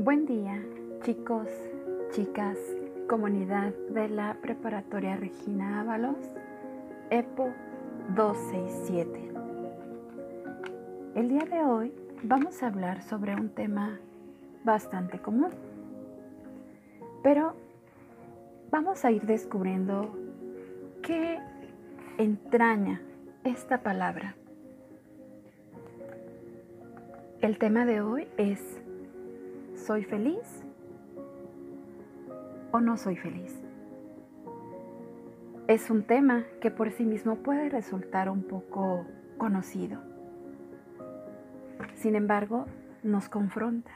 Buen día, chicos, chicas, comunidad de la preparatoria Regina Ábalos, EPO 267. El día de hoy vamos a hablar sobre un tema bastante común, pero vamos a ir descubriendo qué entraña esta palabra. El tema de hoy es ¿Soy feliz o no soy feliz? Es un tema que por sí mismo puede resultar un poco conocido. Sin embargo, nos confronta,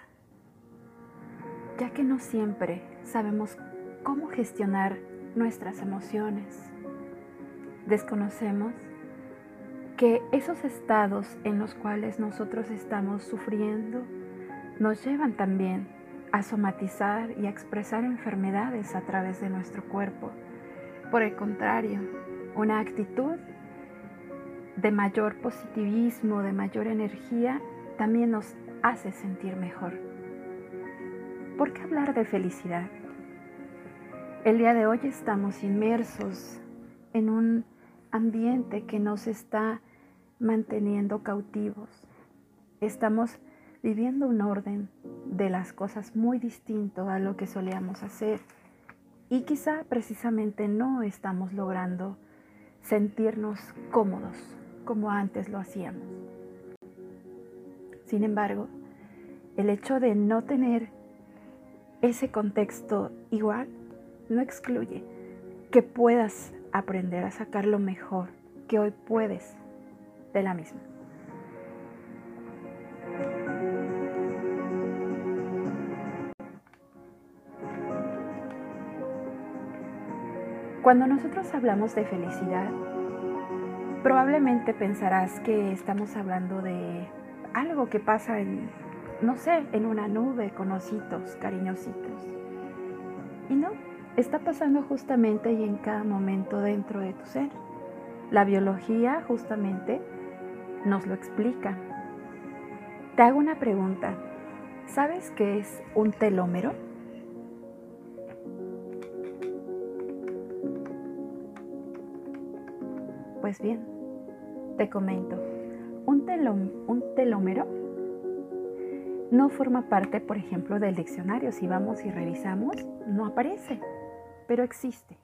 ya que no siempre sabemos cómo gestionar nuestras emociones. Desconocemos que esos estados en los cuales nosotros estamos sufriendo nos llevan también a somatizar y a expresar enfermedades a través de nuestro cuerpo. Por el contrario, una actitud de mayor positivismo, de mayor energía, también nos hace sentir mejor. ¿Por qué hablar de felicidad? El día de hoy estamos inmersos en un ambiente que nos está manteniendo cautivos. Estamos viviendo un orden de las cosas muy distinto a lo que solíamos hacer y quizá precisamente no estamos logrando sentirnos cómodos como antes lo hacíamos. Sin embargo, el hecho de no tener ese contexto igual no excluye que puedas aprender a sacar lo mejor que hoy puedes de la misma. Cuando nosotros hablamos de felicidad, probablemente pensarás que estamos hablando de algo que pasa en, no sé, en una nube con ositos cariñositos. Y no, está pasando justamente y en cada momento dentro de tu ser. La biología justamente nos lo explica. Te hago una pregunta. ¿Sabes qué es un telómero? Pues bien, te comento, un, telómero no forma parte, por ejemplo, del diccionario. Si vamos y revisamos, no aparece, pero existe.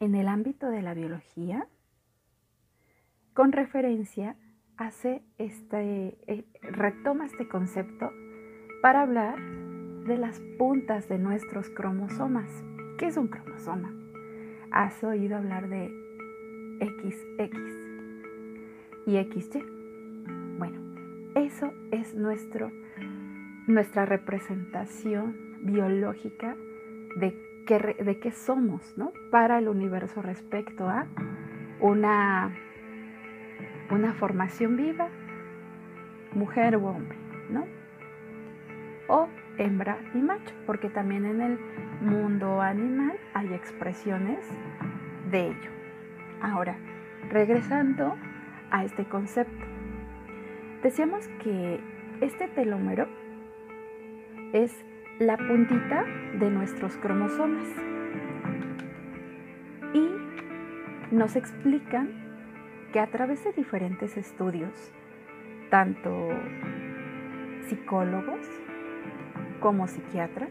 En el ámbito de la biología, con referencia, hace este, eh, retoma este concepto para hablar de las puntas de nuestros cromosomas. ¿Qué es un cromosoma? ¿Has oído hablar de XX y XY? Bueno, eso es nuestro, nuestra representación biológica de qué, de somos ¿no? para el universo respecto a una, una formación viva, mujer o hombre, ¿no? O hembra y macho, porque también en el mundo animal hay expresiones de ello. Ahora, regresando a este concepto, decíamos que este telómero es la puntita de nuestros cromosomas y nos explican que a través de diferentes estudios, tanto psicólogos como psiquiatras,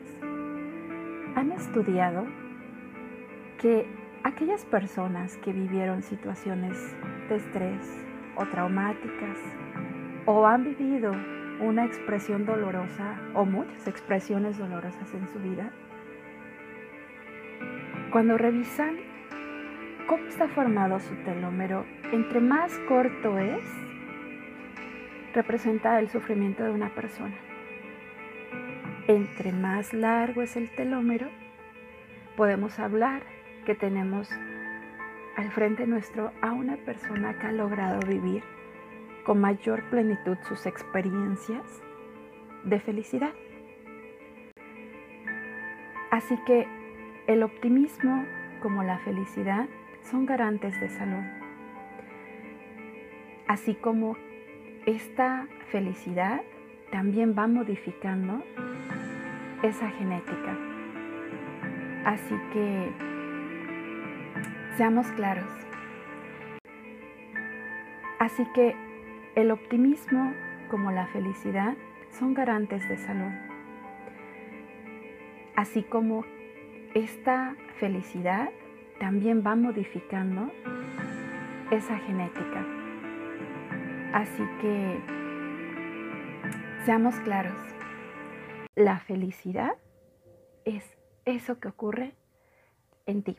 han estudiado que aquellas personas que vivieron situaciones de estrés o traumáticas o han vivido una expresión dolorosa o muchas expresiones dolorosas en su vida, cuando revisan cómo está formado su telómero, entre más corto es, representa el sufrimiento de una persona. Entre más largo es el telómero, podemos hablar que tenemos al frente nuestro a una persona que ha logrado vivir con mayor plenitud sus experiencias de felicidad. Así que el optimismo como la felicidad son garantes de salud. Así como esta felicidad también va modificando esa genética. Así que seamos claros. Así que el optimismo como la felicidad son garantes de salud. Así como esta felicidad también va modificando esa genética. Así que seamos claros, la felicidad es eso que ocurre en ti.